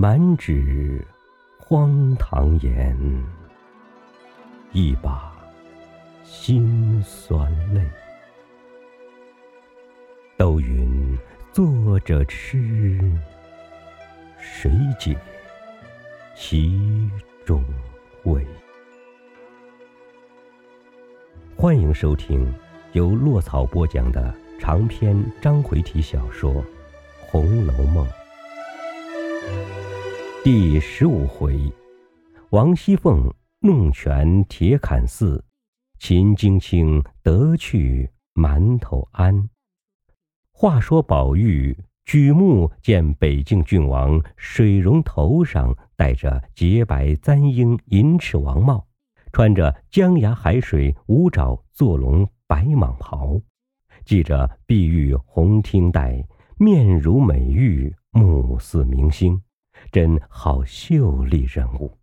满纸荒唐言，一把辛酸泪。都云作者痴，谁解其中味？欢迎收听由落草播讲的长篇章回体小说《红楼梦》第十五回：王熙凤弄权铁槛寺，秦京卿得去馒头庵。话说宝玉举目见北境郡王水溶头上戴着洁白簪缨银翅王帽。穿着江崖海水五爪坐龙白蟒袍，系着碧玉红听带，面如美玉，目似明星，真好秀丽人物。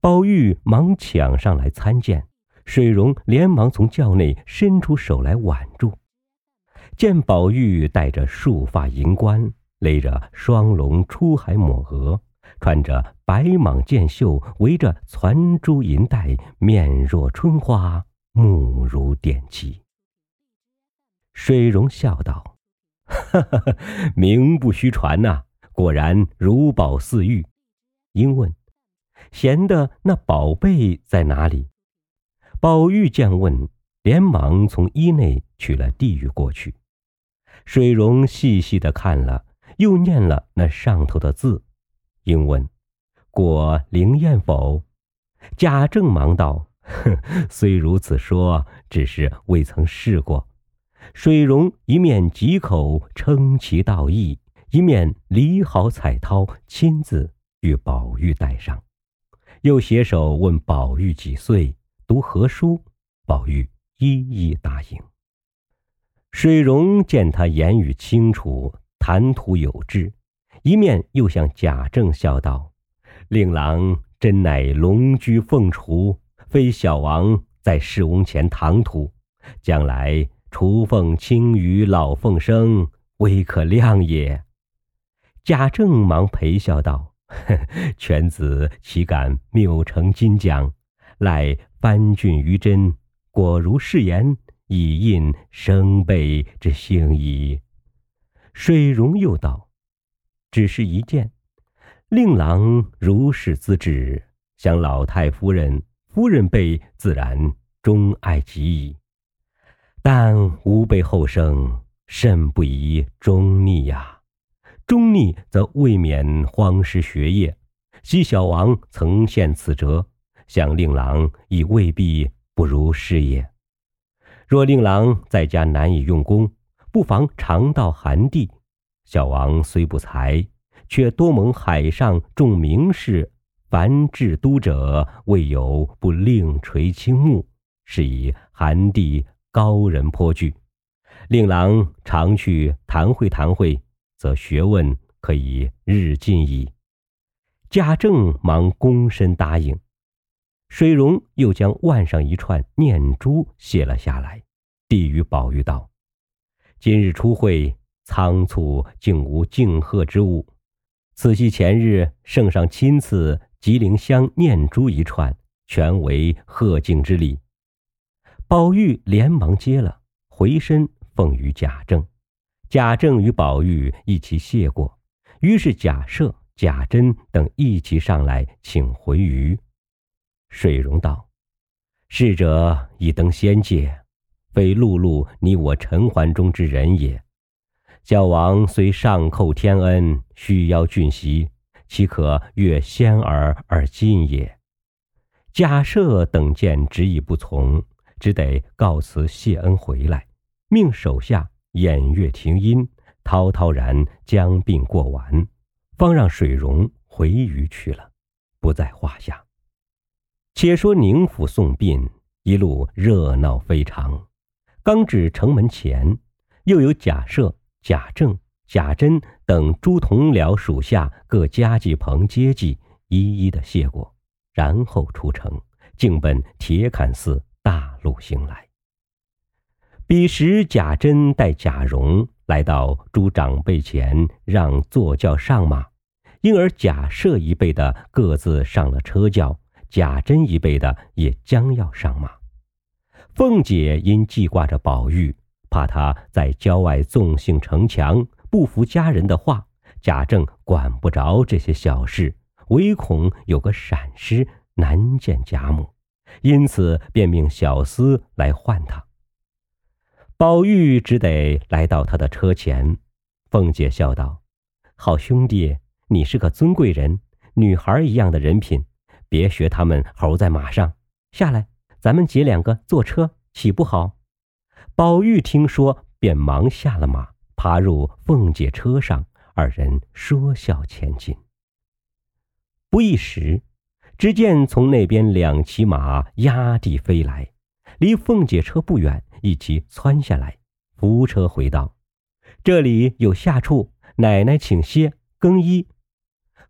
宝玉忙抢上来参见，水溶连忙从轿内伸出手来挽住。见宝玉戴着束发银冠，勒着双龙出海抹额。穿着白蟒箭袖，围着攒珠银带，面若春花，目如点漆。水溶笑道：“哈哈，名不虚传呐，果然如宝似玉。”应问：“贤的那宝贝在哪里？”宝玉见问，连忙从衣内取了地狱过去。水溶细细的看了，又念了那上头的字。应问：“果灵验否？”贾政忙道：“哼，虽如此说，只是未曾试过。”水溶一面几口称其道义，一面理好彩绦，亲自与宝玉戴上，又携手问宝玉几岁，读何书。宝玉一一答应。水溶见他言语清楚，谈吐有致。一面又向贾政笑道：“令郎真乃龙居凤雏，非小王在世翁前唐突，将来雏凤清于老凤生，微可量也。”贾政忙陪笑道：“犬子岂敢谬成金奖？赖翻俊于真，果如誓言，以印生辈之幸矣。”水溶又道。只是一件，令郎如是资质，想老太夫人、夫人辈自然钟爱极矣。但吾辈后生甚不宜忠逆呀，忠逆则未免荒失学业。昔小王曾献此辙，想令郎亦未必不如是也。若令郎在家难以用功，不妨常到寒地。小王虽不才，却多蒙海上众名士，凡至都者，未有不另垂青目，是以寒地高人颇具。令郎常去谈会谈会，则学问可以日进矣。贾政忙躬身答应。水溶又将腕上一串念珠卸了下来，递与宝玉道：“今日出会。”仓促竟无敬贺之物，此系前日圣上亲赐吉林香念珠一串，全为贺敬之礼。宝玉连忙接了，回身奉与贾政。贾政与宝玉一起谢过，于是贾赦、贾珍等一起上来请回余。水溶道：“逝者已登仙界，非碌碌你我尘寰中之人也。”小王虽上叩天恩，须邀俊席，岂可越仙儿而进也？贾赦等见执意不从，只得告辞谢恩回来，命手下偃月停音，滔滔然将病过完，方让水溶回鱼去了，不在话下。且说宁府送殡，一路热闹非常。刚至城门前，又有贾赦。贾政、贾珍等诸同僚属下各家祭棚接济，一一的谢过，然后出城，径奔铁槛寺大路行来。彼时贾珍带贾蓉来到诸长辈前，让坐轿上马，因而贾赦一辈的各自上了车轿，贾珍一辈的也将要上马。凤姐因记挂着宝玉，怕他在郊外纵性逞强，不服家人的话，贾政管不着这些小事，唯恐有个闪失，难见贾母，因此便命小厮来唤他。宝玉只得来到他的车前，凤姐笑道：“好兄弟，你是个尊贵人，女孩一样的人品，别学他们猴在马上，下来。”咱们姐两个坐车，岂不好？宝玉听说，便忙下了马，爬入凤姐车上，二人说笑前进。不一时，只见从那边两骑马压地飞来，离凤姐车不远，一起窜下来，扶车回道：“这里有下处，奶奶请歇更衣。”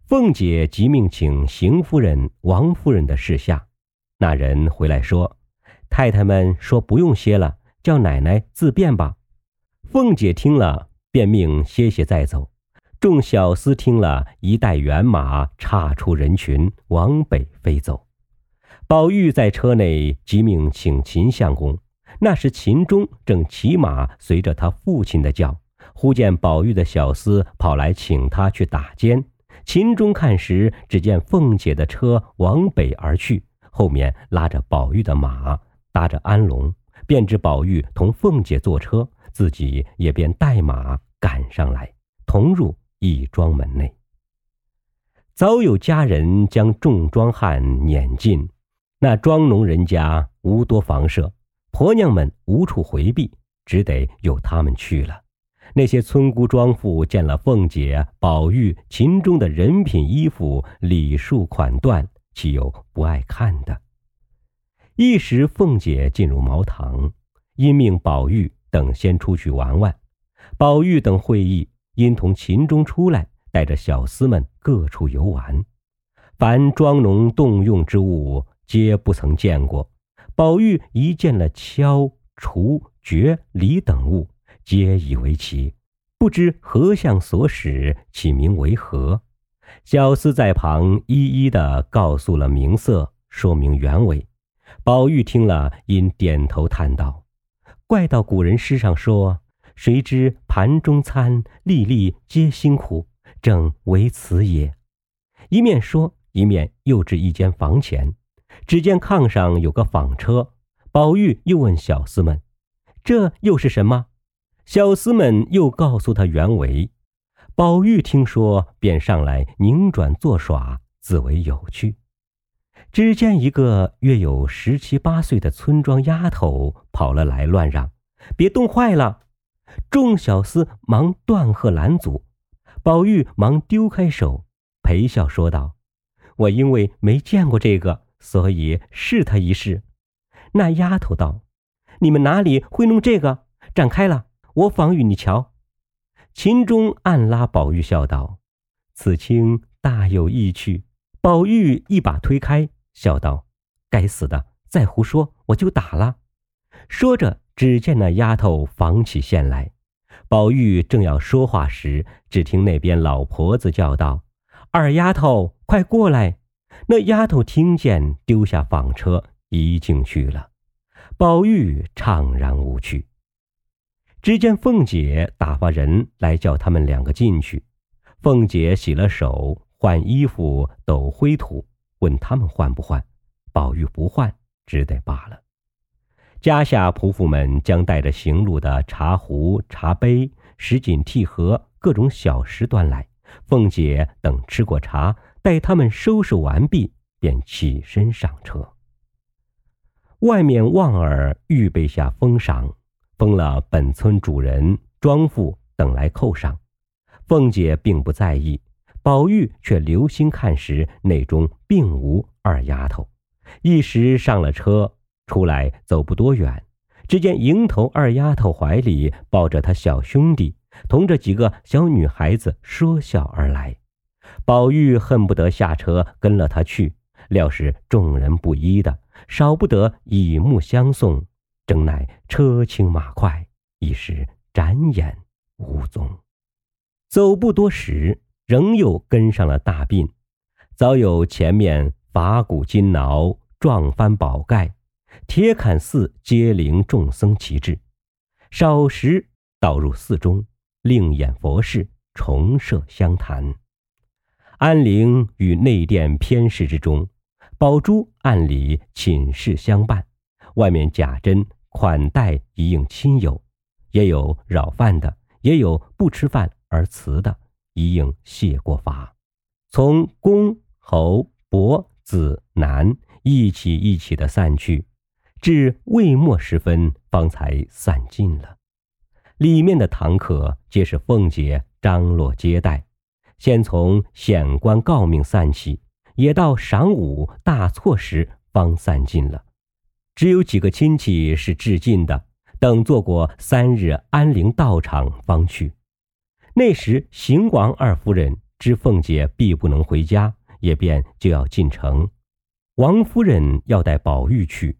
凤姐即命请邢夫人、王夫人的侍下。那人回来说：“太太们说不用歇了，叫奶奶自便吧。”凤姐听了，便命歇歇再走。众小厮听了一带辕马，岔出人群，往北飞走。宝玉在车内即命请秦相公。那时秦钟正骑马随着他父亲的轿，忽见宝玉的小厮跑来请他去打尖。秦钟看时，只见凤姐的车往北而去。后面拉着宝玉的马，搭着安龙，便知宝玉同凤姐坐车，自己也便带马赶上来，同入义庄门内。早有家人将众庄汉撵进，那庄农人家无多房舍，婆娘们无处回避，只得由他们去了。那些村姑庄妇见了凤姐、宝玉、秦钟的人品、衣服、礼数、款段。岂有不爱看的？一时，凤姐进入茅堂，因命宝玉等先出去玩玩。宝玉等会意，因同秦钟出来，带着小厮们各处游玩。凡庄农动用之物，皆不曾见过。宝玉一见了敲、锄、掘、犁等物，皆以为奇，不知何相所使，起名为何。小厮在旁一一的告诉了名色，说明原委。宝玉听了，因点头叹道：“怪道古人诗上说，谁知盘中餐，粒粒皆辛苦，正为此也。”一面说，一面又至一间房前，只见炕上有个纺车。宝玉又问小厮们：“这又是什么？”小厮们又告诉他原委。宝玉听说，便上来拧转作耍，自为有趣。只见一个约有十七八岁的村庄丫头跑了来，乱嚷：“别冻坏了！”众小厮忙断喝拦阻。宝玉忙丢开手，陪笑说道：“我因为没见过这个，所以试他一试。”那丫头道：“你们哪里会弄这个？展开了，我仿与你瞧。”秦钟暗拉宝玉笑道：“此卿大有意趣。”宝玉一把推开，笑道：“该死的，再胡说我就打了。”说着，只见那丫头纺起线来。宝玉正要说话时，只听那边老婆子叫道：“二丫头，快过来！”那丫头听见，丢下纺车，一径去了。宝玉怅然无趣。只见凤姐打发人来叫他们两个进去。凤姐洗了手，换衣服，抖灰土，问他们换不换。宝玉不换，只得罢了。家下仆妇们将带着行路的茶壶、茶杯、什锦屉盒、各种小食端来。凤姐等吃过茶，待他们收拾完毕，便起身上车。外面旺儿预备下封赏。封了本村主人、庄妇等来扣上，凤姐并不在意，宝玉却留心看时，内中并无二丫头。一时上了车，出来走不多远，只见迎头二丫头怀里抱着他小兄弟，同着几个小女孩子说笑而来。宝玉恨不得下车跟了他去，料是众人不依的，少不得以目相送。正乃车轻马快，一时眨眼无踪。走不多时，仍又跟上了大病。早有前面法鼓金挠，撞翻宝盖，铁槛寺接灵众僧齐至，少时倒入寺中，另演佛事，重设香坛。安陵与内殿偏室之中，宝珠暗里寝室相伴，外面贾珍款待一应亲友，也有扰饭的，也有不吃饭而辞的，一应谢过法。从公。侯伯子男一起一起的散去，至未末时分方才散尽了。里面的堂客皆是凤姐张罗接待，先从显官告命散起，也到晌午大错时方散尽了。只有几个亲戚是致敬的，等做过三日安灵道场方去。那时邢王二夫人知凤姐必不能回家。也便就要进城，王夫人要带宝玉去，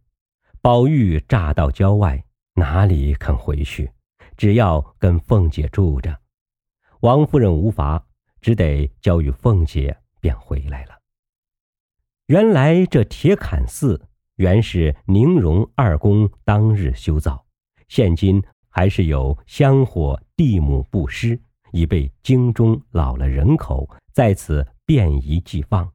宝玉乍到郊外，哪里肯回去？只要跟凤姐住着。王夫人无法，只得交与凤姐，便回来了。原来这铁槛寺原是宁荣二公当日修造，现今还是有香火地母布施，已被京中老了人口，在此。便宜寄放，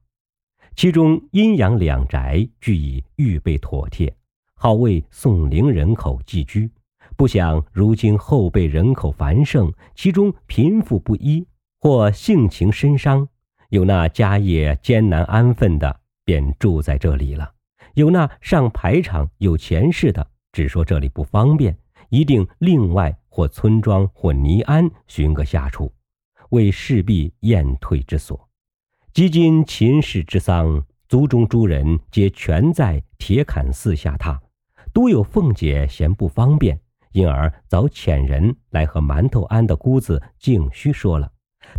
其中阴阳两宅俱已预备妥帖，好为宋陵人口寄居。不想如今后辈人口繁盛，其中贫富不一，或性情深伤，有那家业艰难安分的，便住在这里了；有那上排场有钱势的，只说这里不方便，一定另外或村庄或尼庵寻个下处，为势必宴退之所。即今秦氏之丧，族中诸人皆全在铁槛寺下榻，独有凤姐嫌不方便，因而早遣人来和馒头庵的姑子静虚说了，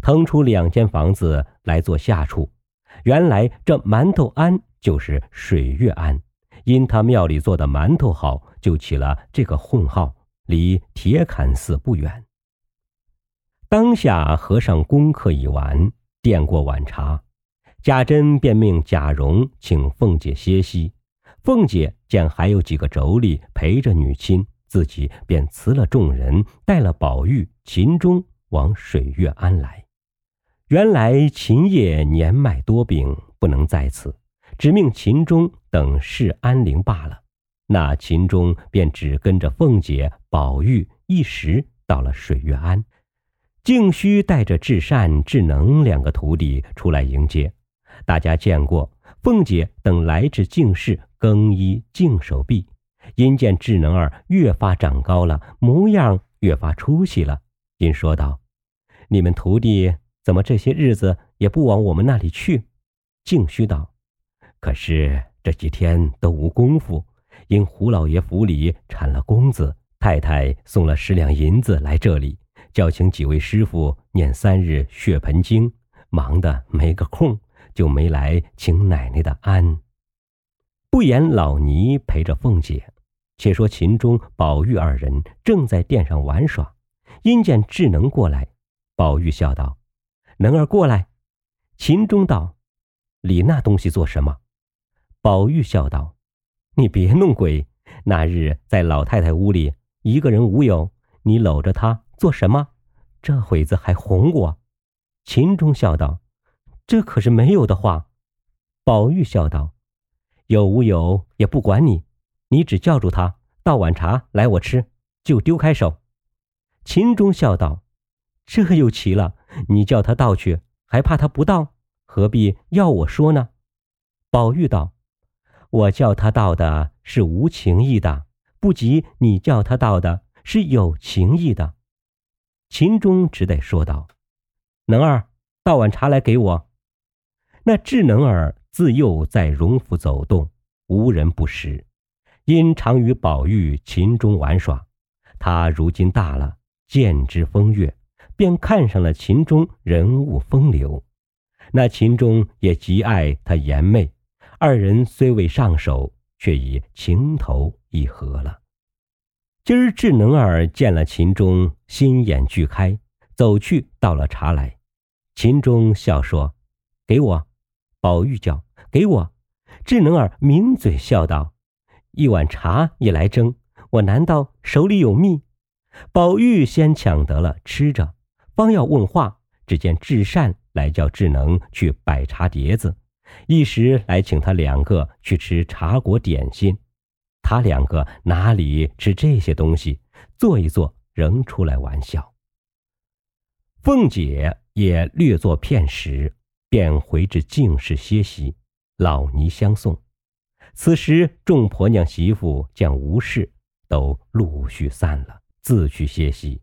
腾出两间房子来做下处。原来这馒头庵就是水月庵，因他庙里做的馒头好，就起了这个混号。离铁槛寺不远。当下和尚功课已完，垫过晚茶。贾珍便命贾蓉请凤姐歇息。凤姐见还有几个妯娌陪着女亲，自己便辞了众人，带了宝玉、秦钟往水月庵来。原来秦业年迈多病，不能在此，只命秦钟等侍安陵罢了。那秦钟便只跟着凤姐、宝玉一时到了水月庵。静虚带着至善、智能两个徒弟出来迎接。大家见过凤姐等来至净室更衣净手臂，因见智能儿越发长高了，模样越发出息了，因说道：“你们徒弟怎么这些日子也不往我们那里去？”静虚道：“可是这几天都无功夫，因胡老爷府里产了公子，太太送了十两银子来这里，叫请几位师傅念三日血盆经，忙得没个空。”就没来请奶奶的安。不言老尼陪着凤姐，且说秦钟、宝玉二人正在殿上玩耍，因见智能过来，宝玉笑道：“能儿过来。”秦钟道：“理那东西做什么？”宝玉笑道：“你别弄鬼！那日在老太太屋里，一个人无有，你搂着她做什么？这会子还哄我。”秦钟笑道。这可是没有的话，宝玉笑道：“有无有也不管你，你只叫住他倒碗茶来我吃，就丢开手。”秦钟笑道：“这又奇了，你叫他倒去，还怕他不倒？何必要我说呢？”宝玉道：“我叫他倒的是无情义的，不及你叫他倒的是有情义的。”秦钟只得说道：“能儿，倒碗茶来给我。”那智能儿自幼在荣府走动，无人不识。因常与宝玉、秦钟玩耍，他如今大了，见之风月，便看上了秦钟人物风流。那秦钟也极爱他颜媚，二人虽未上手，却已情投意合了。今儿智能儿见了秦钟，心眼俱开，走去倒了茶来。秦钟笑说：“给我。”宝玉叫：“给我。”智能儿抿嘴笑道：“一碗茶也来蒸，我难道手里有蜜？”宝玉先抢得了吃着，方要问话，只见智善来叫智能去摆茶碟子，一时来请他两个去吃茶果点心。他两个哪里吃这些东西？坐一坐，仍出来玩笑。凤姐也略作片时，便回至静室歇息。老尼相送。此时众婆娘媳妇见无事，都陆续散了，自去歇息。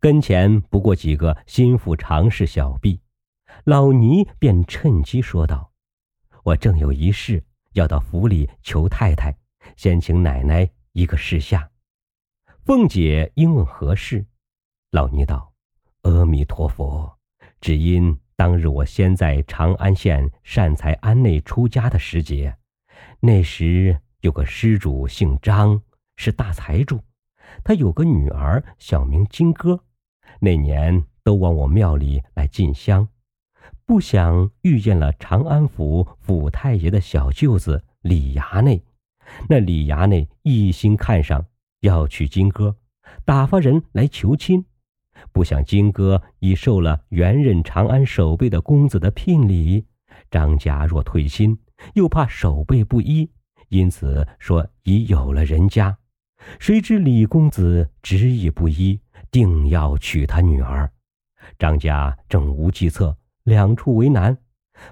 跟前不过几个心腹常侍小婢，老尼便趁机说道：“我正有一事要到府里求太太，先请奶奶一个示下。”凤姐应问何事，老尼道：“阿弥陀佛，只因……”当日我先在长安县善财庵内出家的时节，那时有个施主姓张，是大财主，他有个女儿，小名金哥。那年都往我庙里来进香，不想遇见了长安府府太爷的小舅子李衙内。那李衙内一心看上，要娶金哥，打发人来求亲。不想金哥已受了原任长安守备的公子的聘礼，张家若退亲，又怕守备不依，因此说已有了人家。谁知李公子执意不依，定要娶他女儿。张家正无计策，两处为难。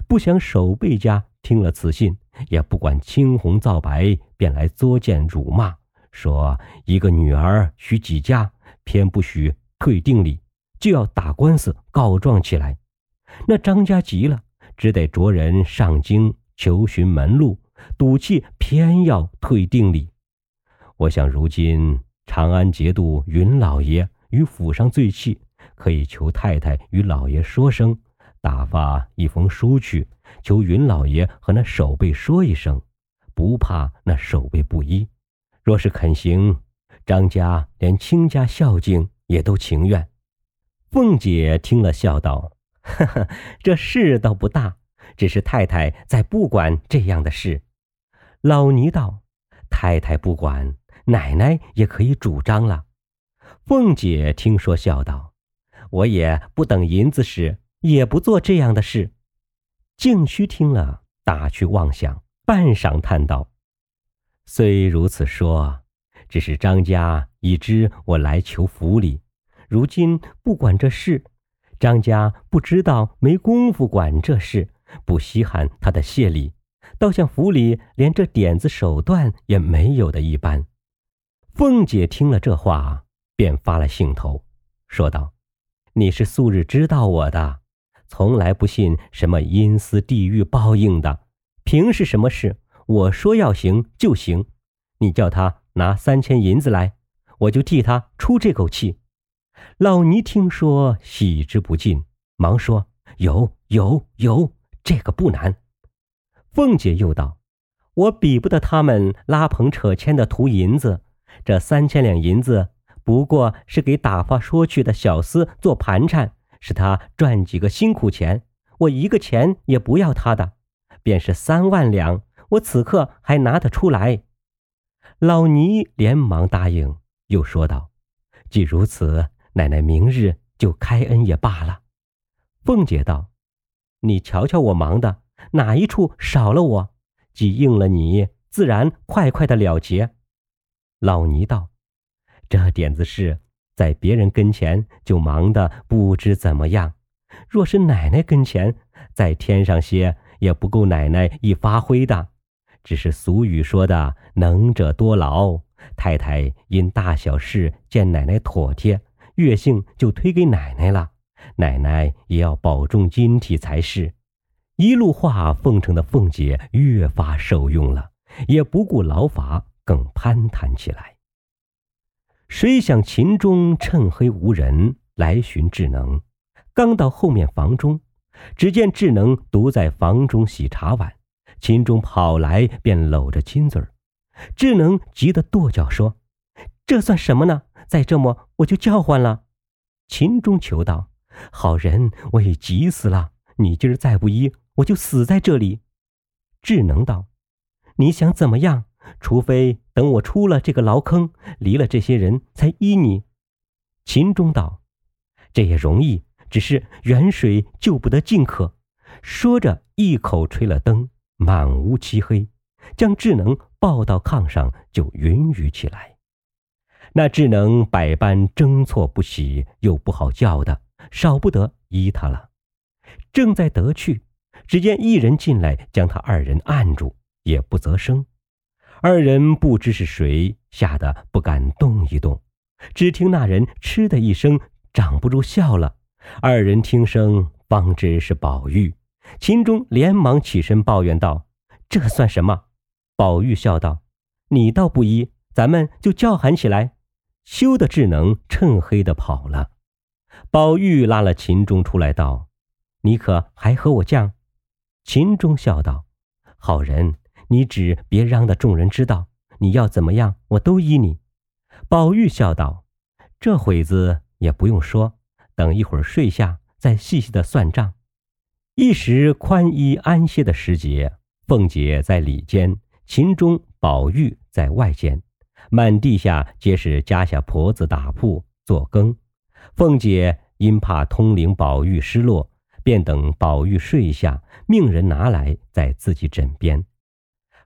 不想守备家听了此信，也不管青红皂白，便来作践辱骂，说一个女儿许几家，偏不许。退定礼，就要打官司告状起来。那张家急了，只得着人上京求寻门路，赌气偏要退定礼。我想如今长安节度云老爷与府上最气，可以求太太与老爷说声，打发一封书去，求云老爷和那守备说一声，不怕那守备不依。若是肯行，张家连亲家孝敬。也都情愿。凤姐听了，笑道：“呵呵，这事倒不大，只是太太再不管这样的事。”老尼道：“太太不管，奶奶也可以主张了。”凤姐听说，笑道：“我也不等银子使，也不做这样的事。”静虚听了，打趣妄想，半晌叹道：“虽如此说。”只是张家已知我来求府里，如今不管这事，张家不知道没工夫管这事，不稀罕他的谢礼，倒像府里连这点子手段也没有的一般。凤姐听了这话，便发了兴头，说道：“你是素日知道我的，从来不信什么阴司地狱报应的，凭是什么事，我说要行就行，你叫他。”拿三千银子来，我就替他出这口气。老尼听说，喜之不尽，忙说：“有有有，这个不难。”凤姐又道：“我比不得他们拉棚扯牵的图银子，这三千两银子不过是给打发说去的小厮做盘缠，使他赚几个辛苦钱。我一个钱也不要他的，便是三万两，我此刻还拿得出来。”老尼连忙答应，又说道：“既如此，奶奶明日就开恩也罢了。”凤姐道：“你瞧瞧我忙的哪一处少了我？既应了你，自然快快的了结。”老尼道：“这点子事在别人跟前就忙得不知怎么样，若是奶奶跟前，再添上些也不够奶奶一发挥的。”只是俗语说的“能者多劳”，太太因大小事见奶奶妥帖，月性就推给奶奶了。奶奶也要保重金体才是。一路话奉承的凤姐越发受用了，也不顾劳乏，更攀谈起来。谁想秦钟趁黑无人来寻智能，刚到后面房中，只见智能独在房中洗茶碗。秦钟跑来，便搂着亲嘴儿。智能急得跺脚说：“这算什么呢？再这么，我就叫唤了。”秦钟求道：“好人，我也急死了！你今儿再不医，我就死在这里。”智能道：“你想怎么样？除非等我出了这个牢坑，离了这些人才依你。”秦钟道：“这也容易，只是远水救不得近渴。”说着，一口吹了灯，满屋漆黑，将智能抱到炕上，就云雨起来。那智能百般争错不喜，又不好叫的，少不得依他了。正在得去，只见一人进来，将他二人按住，也不择声。二人不知是谁，吓得不敢动一动。只听那人嗤的一声，掌不住笑了。二人听声，方知是宝玉。秦钟连忙起身抱怨道：“这算什么？”宝玉笑道：“你倒不依，咱们就叫喊起来。”羞的智能趁黑的跑了。宝玉拉了秦钟出来道：“你可还和我犟？”秦钟笑道：“好人，你只别嚷的众人知道，你要怎么样，我都依你。”宝玉笑道：“这会子也不用说，等一会儿睡下，再细细的算账。”一时宽衣安歇的时节，凤姐在里间，秦钟、宝玉在外间，满地下皆是家下婆子打铺做羹。凤姐因怕通灵宝玉失落，便等宝玉睡下，命人拿来在自己枕边。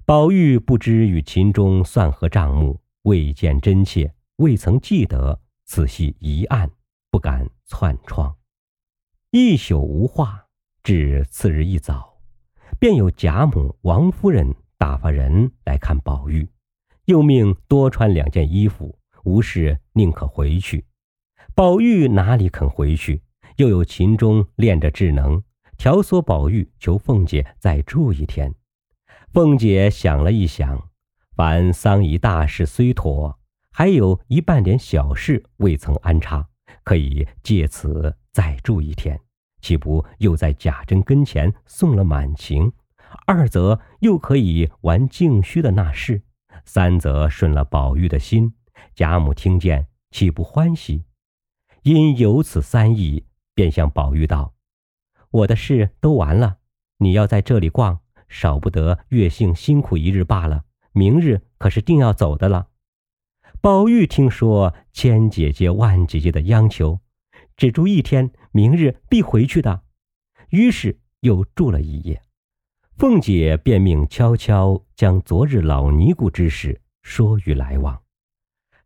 宝玉不知与秦钟算何账目，未见真切，未曾记得，仔细一案，不敢窜窗，一宿无话。至次日一早，便有贾母、王夫人打发人来看宝玉，又命多穿两件衣服，无事宁可回去。宝玉哪里肯回去？又有秦钟练着智能，挑唆宝玉求凤姐再住一天。凤姐想了一想，凡丧仪大事虽妥，还有一半点小事未曾安插，可以借此再住一天。岂不又在贾珍跟前送了满情？二则又可以玩静虚的那事，三则顺了宝玉的心。贾母听见，岂不欢喜？因有此三意，便向宝玉道：“我的事都完了，你要在这里逛，少不得月幸辛苦一日罢了。明日可是定要走的了。”宝玉听说千姐姐万姐姐的央求。只住一天，明日必回去的。于是又住了一夜。凤姐便命悄悄将昨日老尼姑之事说与来往。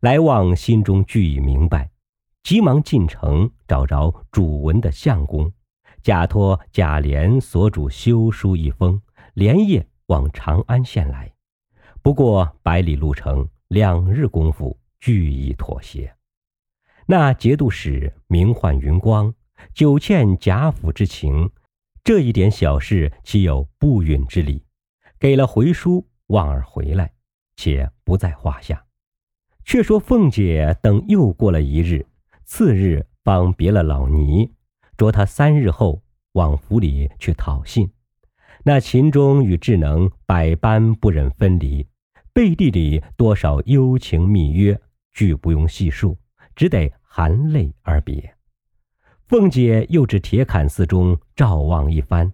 来往心中俱已明白，急忙进城找着主文的相公，假托贾琏所主修书一封，连夜往长安县来。不过百里路程，两日功夫俱已妥协。那节度使名唤云光，久欠贾府之情，这一点小事岂有不允之理？给了回书，望儿回来，且不在话下。却说凤姐等又过了一日，次日方别了老尼，着他三日后往府里去讨信。那秦钟与智能百般不忍分离，背地里多少幽情密约，俱不用细数。只得含泪而别。凤姐又至铁槛寺中照望一番，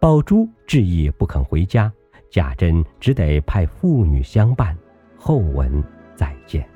宝珠执意不肯回家，贾珍只得派妇女相伴。后文再见。